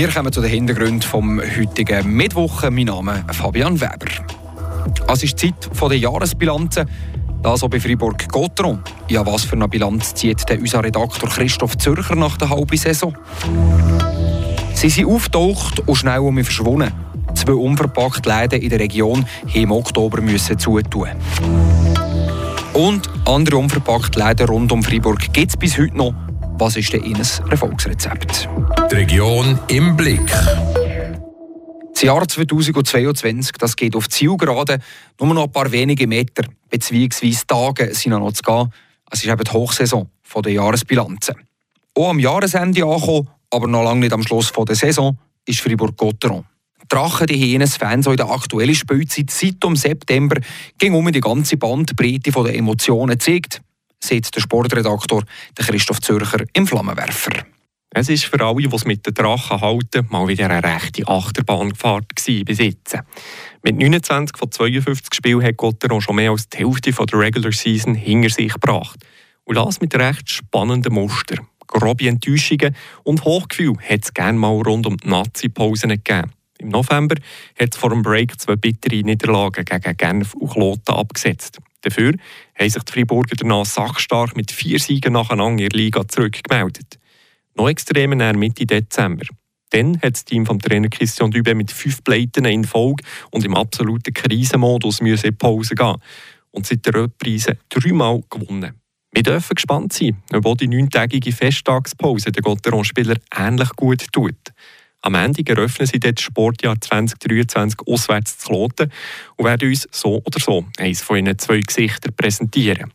Wir kommen zu den Hintergründen vom heutigen Mittwoch. Mein Name ist Fabian Weber. Es ist Zeit der Jahresbilanzen. Das auch bei Fribourg-Gotteron. Ja, was für eine Bilanz zieht denn unser Redaktor Christoph Zürcher nach der halben Saison? Sie sind auftaucht und schnell um mich verschwunden. Zwei unverpackte Läden in der Region haben im Oktober müssen zutun. Und andere unverpackte Läden rund um Freiburg gibt es bis heute noch. Was ist denn Ihr Erfolgsrezept? Die Region im Blick. Das Jahr 2022 das geht auf Zielgerade. Nur noch ein paar wenige Meter bzw. Tage sind noch zu gehen. Es ist eben die Hochsaison der Jahresbilanzen. Auch am Jahresende angekommen, aber noch lange nicht am Schluss der Saison, ist Fribourg-Gotteron. Drachen die Hyänes-Fans in der aktuellen Spielzeit seit um September ging um die ganze Bandbreite der Emotionen zeigt, sieht der Sportredaktor Christoph Zürcher im Flammenwerfer. Es war für alle, die es mit den Drachen halten, mal wieder eine rechte Achterbahnfahrt bis. Mit 29 von 52 Spielen hat Gotteron schon mehr als die Hälfte der Regular Season hinter sich gebracht. Und das mit recht spannenden Muster. Grobe Enttäuschungen und Hochgefühl hat es gerne mal rund um die Nazi-Pausen gegeben. Im November hat es vor dem Break zwei bittere Niederlagen gegen Genf und Kloten abgesetzt. Dafür haben sich die Freiburger danach sachstark mit vier Siegen nacheinander in der Liga zurückgemeldet. Noch extremer Mitte Dezember. Dann hat das Team vom Trainer Christian Dübe mit fünf Pleiten in Folge und im absoluten Krisenmodus in die Pause gehen und seit der Reprise dreimal gewonnen. Wir dürfen gespannt sein, ob auch die neuntägige Festtagspause den Gotteron-Spieler ähnlich gut tut. Am Ende eröffnen sie das Sportjahr 2023 auswärts zu Kloten und werden uns so oder so eines von ihren zwei Gesichtern präsentieren.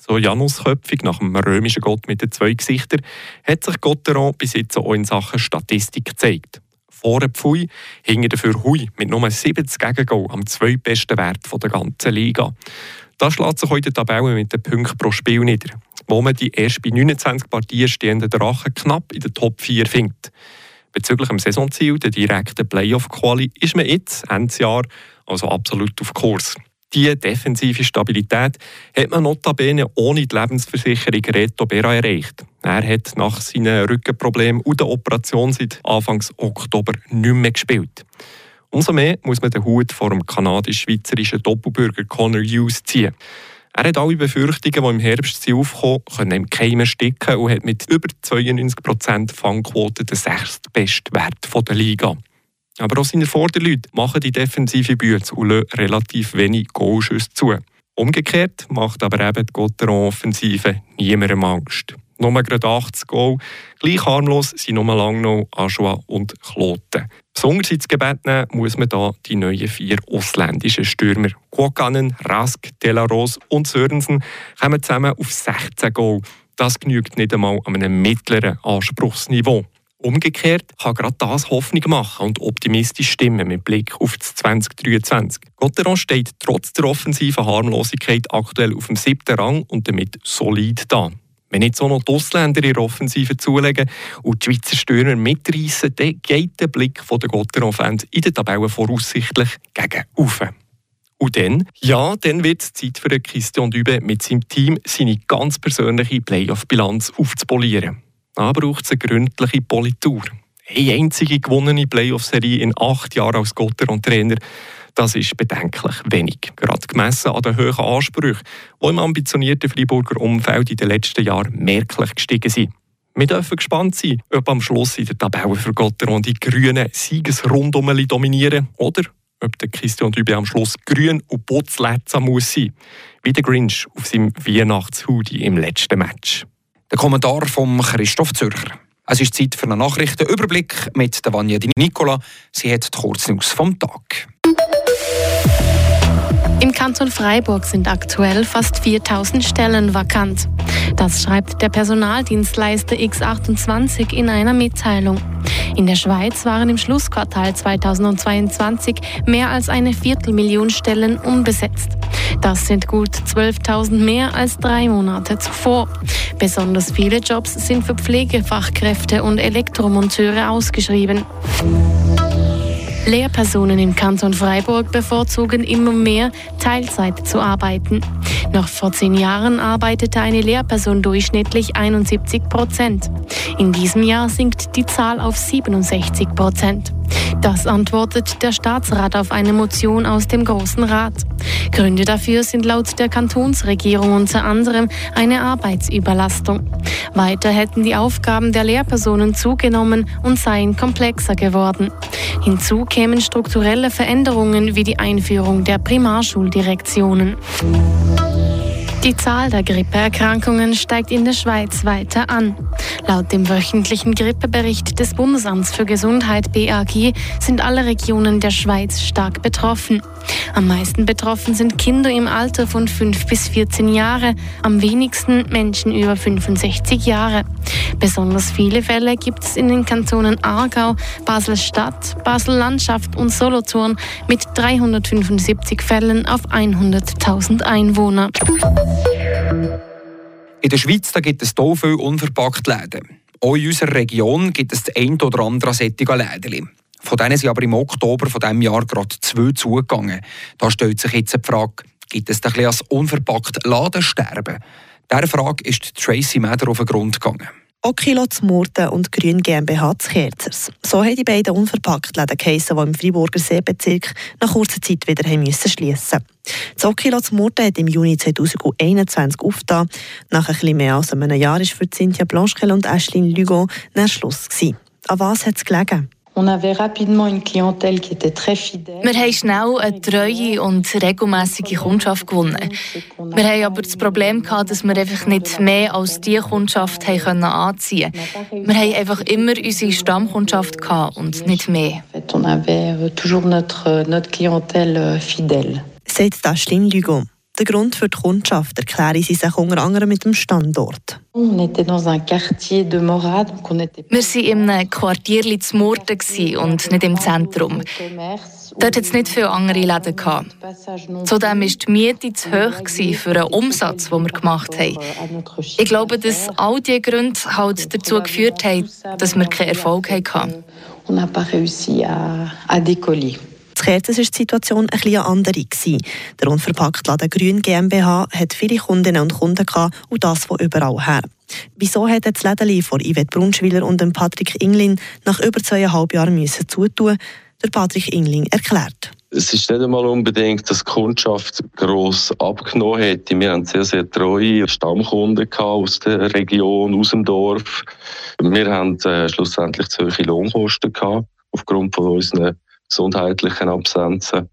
So Janus Köpfig nach dem römischen Gott mit den zwei Gesichtern hat sich Gotteron bis jetzt auch in Sachen Statistik gezeigt. Vorne Pfui, hinter dafür Hui mit nur 70 Gegengol am zweitbesten Wert der ganzen Liga. Das schlägt sich heute Tabelle mit den Punkten pro Spiel nieder, wo man die erst bei 29 Partien stehenden Drachen knapp in der Top 4 findet. Bezüglich dem Saisonziel, der direkten Playoff-Quali, ist man jetzt, Ende Jahr, also absolut auf Kurs. Diese defensive Stabilität hat man notabene ohne die Lebensversicherung Reto Bera erreicht. Er hat nach seinen Rückenproblemen und der Operation seit Anfang Oktober nicht mehr gespielt. Umso mehr muss man den Hut vor dem kanadisch-schweizerischen Doppelbürger Connor Hughes ziehen. Er hat alle Befürchtungen, die im Herbst aufkommen, können im Keim ersticken und hat mit über 92% Fangquote den sechstbesten Wert der Liga. Aber auch seine Vorderleute machen die defensive Bütze und lassen relativ wenig Goalschüsse zu. Umgekehrt macht aber eben die Gotteron-Offensive niemandem Angst. Nur gerade 80 Goal. Gleich harmlos sind nur noch Aschua und Kloten. Besonders Gebet nehmen muss man da die neuen vier ausländischen Stürmer. Kuokanen, Rask, Delarose und Sörensen kommen zusammen auf 16 Goal. Das genügt nicht einmal an einem mittleren Anspruchsniveau. Umgekehrt kann gerade das Hoffnung machen und optimistisch stimmen mit Blick auf das 2023. Gotteron steht trotz der offensiven Harmlosigkeit aktuell auf dem siebten Rang und damit solid da. Wenn jetzt auch noch die Ausländer ihre Offensive zulegen und die Schweizer Stürmer mitreißen, dann geht der Blick der Gotteron-Fans in der Tabelle voraussichtlich gegen Ufe. Und dann, ja, dann wird es Zeit für Christian Dübe mit seinem Team seine ganz persönliche Playoff-Bilanz aufzupolieren. Da braucht es eine gründliche Politur. Eine einzige gewonnene Playoff-Serie in acht Jahren als Gotter und Trainer, das ist bedenklich wenig. Gerade gemessen an den hohen Ansprüchen, die im ambitionierten Freiburger Umfeld in den letzten Jahren merklich gestiegen sind. Wir dürfen gespannt sein, ob am Schluss in der Tabelle für Gotteron die Grünen Siegesrundum dominieren oder ob der Christian Dübe am Schluss grün und putzletzer muss sein, wie der Grinch auf seinem Weihnachtshoodie im letzten Match. Der Kommentar von Christoph Zürcher. Es ist Zeit für einen Nachrichtenüberblick mit der Vanja Di Nicola. Sie hat die Kurznews vom Tag. Im Kanton Freiburg sind aktuell fast 4000 Stellen vakant. Das schreibt der Personaldienstleister X28 in einer Mitteilung. In der Schweiz waren im Schlussquartal 2022 mehr als eine Viertelmillion Stellen unbesetzt. Das sind gut 12.000 mehr als drei Monate zuvor. Besonders viele Jobs sind für Pflegefachkräfte und Elektromonteure ausgeschrieben. Lehrpersonen im Kanton Freiburg bevorzugen immer mehr, Teilzeit zu arbeiten. Noch vor zehn Jahren arbeitete eine Lehrperson durchschnittlich 71 Prozent. In diesem Jahr sinkt die Zahl auf 67 Prozent. Das antwortet der Staatsrat auf eine Motion aus dem Großen Rat. Gründe dafür sind laut der Kantonsregierung unter anderem eine Arbeitsüberlastung. Weiter hätten die Aufgaben der Lehrpersonen zugenommen und seien komplexer geworden. Hinzu kämen strukturelle Veränderungen wie die Einführung der Primarschuldirektionen. Die Zahl der Grippeerkrankungen steigt in der Schweiz weiter an. Laut dem wöchentlichen Grippebericht des Bundesamts für Gesundheit BAG sind alle Regionen der Schweiz stark betroffen. Am meisten betroffen sind Kinder im Alter von 5 bis 14 Jahre, am wenigsten Menschen über 65 Jahre. Besonders viele Fälle gibt es in den Kantonen Aargau, Basel-Stadt, Basel-Landschaft und Solothurn mit 375 Fällen auf 100.000 Einwohner. In der Schweiz da gibt es hier viele unverpackt Läden. Auch in unserer Region gibt es das ein oder andere solche Läden. Von denen sind aber im Oktober von diesem Jahr gerade zwei zugegangen. Da stellt sich jetzt die Frage, gibt es ein als unverpackt Ladensterben? Dieser Frage ist Tracy Meder auf den Grund gegangen. Okilo zu Murten und Grün GmbH zu Kerzers. So haben die beiden unverpackt Läden geheissen, die im Freiburger Seebezirk nach kurzer Zeit wieder müssen schliessen Das Okilo zu Murten hat im Juni 2021 aufgetan. Nach ein bisschen mehr als einem Jahr war für Cynthia Blanchkel und Ashlyn Lugo ein Schluss. An was hat es gelegen? Wir haben schnell eine treue und regelmäßige Kundschaft gewonnen. Wir haben aber das Problem gehabt, dass wir einfach nicht mehr als diese Kundschaft haben anziehen konnten. Wir haben einfach immer unsere Stammkundschaft gehabt und nicht mehr. On avait toujours notre, notre clientèle fidèle. Sagt Dashlin Lugo. Der Grund für die Kundschaft erklären sie sich unter anderem mit dem Standort. Wir waren in einem Quartier zu Murten und nicht im Zentrum. Dort hat es nicht viele andere Läden. Gehabt. Zudem war die Miete zu hoch für den Umsatz, den wir gemacht haben. Ich glaube, dass all diese Gründe halt dazu geführt haben, dass wir keinen Erfolg hatten. On n'a pas réussi à, à décoller. In Kerzes war die Situation ein bisschen andere. Der Unverpacktladen Grün GmbH hat viele Kundinnen und Kunden gehabt und das von überall her. Wieso hat das Läden von Yvette Brunschwiller und Patrick Inglin nach über zweieinhalb Jahren müssen zutun? Der Patrick Ingling erklärt. Es ist nicht einmal unbedingt, dass die Kundschaft gross abgenommen hätte. Wir haben sehr, sehr treue Stammkunden aus der Region, aus dem Dorf. Wir haben äh, schlussendlich zu hohe Lohnkosten aufgrund von unseren gesundheitlichen Absenzen.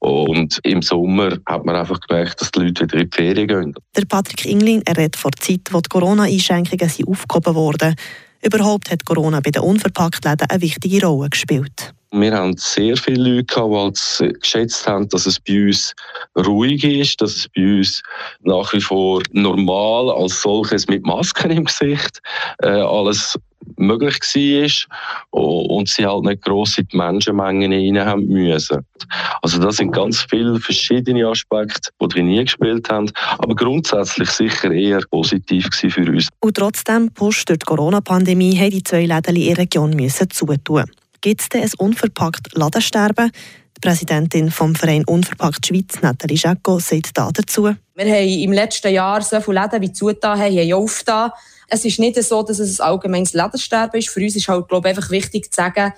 Und im Sommer hat man einfach gemerkt, dass die Leute wieder in die Ferien gehen. Der Patrick Ingling er redet vor der Zeit, wo die Corona-Einschränkungen aufgehoben wurden. Überhaupt hat Corona bei den Unverpacktläden eine wichtige Rolle gespielt. Wir haben sehr viele Leute gehabt, die geschätzt haben, dass es bei uns ruhig ist, dass es bei uns nach wie vor normal als solches mit Masken im Gesicht äh, alles möglich war und sie halt nicht grosse Menschenmengen rein haben müssen. Also das sind ganz viele verschiedene Aspekte, die drin nie gespielt haben, aber grundsätzlich sicher eher positiv für uns. Und trotzdem, Post durch die Corona-Pandemie, haben die zwei Läden in ihrer Region müssen zutun. Gibt es denn ein unverpackt Ladensterben? Die Präsidentin vom Verein Unverpackt Schweiz, Nathalie Jacco, sagt da dazu. Wir haben im letzten Jahr so viele Läden wie zugetan haben, haben aufgetan. Es ist nicht so, dass es ein allgemeines Ladensterben ist. Für uns ist halt, glaube ich, einfach wichtig zu sagen,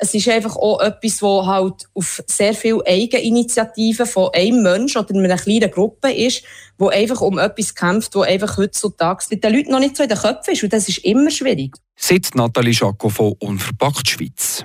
es ist einfach auch etwas, das halt auf sehr viel Eigeninitiativen von einem Menschen oder einer kleinen Gruppe ist, wo einfach um etwas kämpft, wo einfach heutzutage mit den Leuten noch nicht so in den Köpfen ist. Und das ist immer schwierig. Sitzt Nathalie Schacko von Unverpackt Schweiz.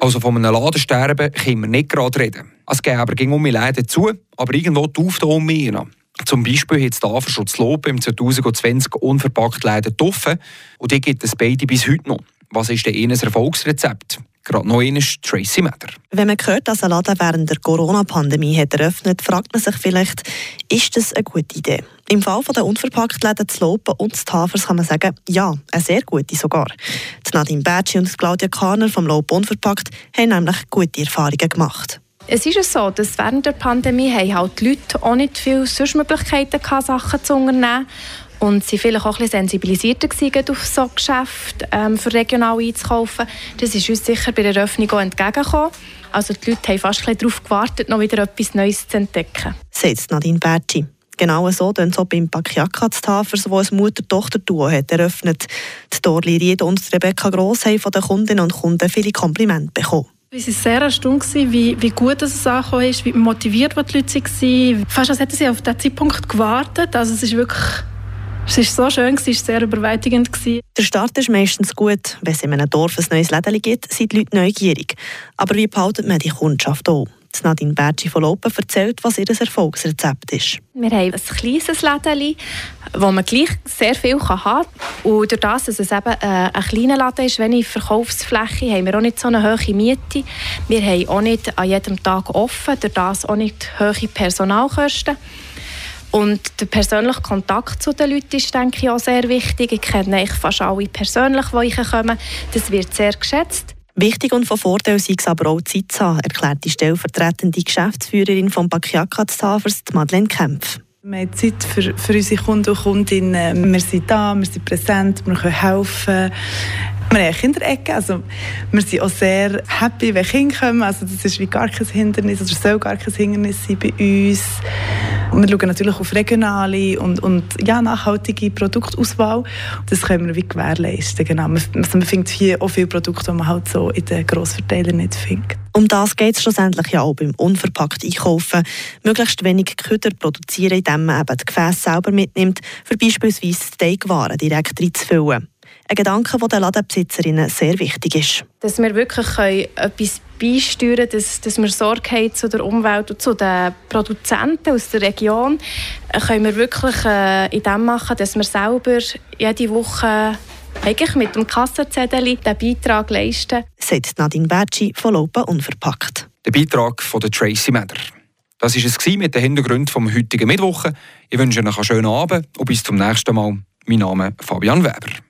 Also von einem Ladensterben können wir nicht gerade reden. Es gäbe ging um die Läden zu, aber irgendwo tauft auch mehr zum Beispiel hat es der Schutz Lob im 2020 unverpackt Läden getroffen und die gibt es beide bis heute noch. Was ist denn Ihnen Erfolgsrezept? Gerade noch einmal Tracy Meder. Wenn man hört, dass ein Laden während der Corona-Pandemie hat eröffnet, fragt man sich vielleicht, ist das eine gute Idee? Im Fall der Unverpacktläden zu Lopen und zu Tafers kann man sagen, ja, eine sehr gute sogar. Die Nadine Bertschi und Claudia Kahner vom Lob Unverpackt haben nämlich gute Erfahrungen gemacht. Es ist so, dass während der Pandemie haben halt die Leute auch nicht viele sonst Möglichkeiten gehabt, Sachen zu unternehmen. und sie vielleicht auch ein bisschen sensibilisierter gewesen, auf so Geschäfte ähm, für regional einzukaufen. Das ist uns sicher bei der Eröffnung auch entgegengekommen. Also die Leute haben fast darauf gewartet, noch wieder etwas Neues zu entdecken. Sagt Nadine Berti. Genau so tun so beim Pakiaka Tafers, wo ein Mutter-Tochter-Duo hat eröffnet. Die Dorli Ried und Rebecca Gross haben von den Kundinnen und Kunden viele Komplimente bekommen. Wir waren sehr erstaunt, wie, wie gut es angekommen ist, wie motiviert die Leute waren. Fast als hätten sie auf diesen Zeitpunkt gewartet. Also es ist wirklich es war so schön, es war sehr überwältigend. Der Start ist meistens gut. Wenn es in einem Dorf ein neues Läden gibt, sind die Leute neugierig. Aber wie behaltet man die Kundschaft auch? Nadine Bertschi von Lopen erzählt, was ihr Erfolgsrezept ist. Wir haben ein kleines Läden, wo man gleich sehr viel haben kann. Und durch das, dass es eben äh, ein kleiner Laden ist, wenig Verkaufsfläche, haben wir auch nicht so eine hohe Miete. Wir haben auch nicht an jedem Tag offen, durch das auch nicht hohe Personalkosten. Und der persönliche Kontakt zu den Leuten ist, denke ich, auch sehr wichtig. Ich kenne eigentlich fast alle persönlich, die kommen. Das wird sehr geschätzt. Wichtig und von Vorteil sei es aber auch Zeit zu haben, erklärt die stellvertretende Geschäftsführerin von Bakiaka Tafers, Madeleine Kempf. Wir haben Zeit für, für unsere Kunden und Kundinnen. Wir sind da, wir sind präsent, wir können helfen. Wir haben Kinderecke, also wir sind auch sehr happy, wenn Kinder kommen. Also das ist wie gar kein Hindernis, oder soll gar kein Hindernis sein bei uns. Und wir schauen natürlich auf regionale und, und ja, nachhaltige Produktauswahl. Das können wir wie gewährleisten. Genau. Man, also man findet hier auch viele Produkte, die man halt so in den Grossverteilern nicht findet. Um das geht es schlussendlich ja auch beim unverpackt Einkaufen. Möglichst wenig Köder produzieren, indem man eben die Gefäße selber mitnimmt, für beispielsweise Steakwaren direkt reinzufüllen. Ein Gedanke, der den Ladenbesitzerinnen sehr wichtig ist. Dass wir wirklich etwas beisteuern können, dass, dass wir Sorge haben zu der Umwelt und zu den Produzenten aus der Region, können wir wirklich äh, in dem machen, dass wir selber jede Woche eigentlich mit dem Kassenzettel den Beitrag leisten. Sagt Nadine Bertschi von Lopa Unverpackt. Der Beitrag von der Tracy Mather. Das war es mit den Hintergründen vom heutigen Mittwoch. Ich wünsche euch einen schönen Abend und bis zum nächsten Mal. Mein Name ist Fabian Weber.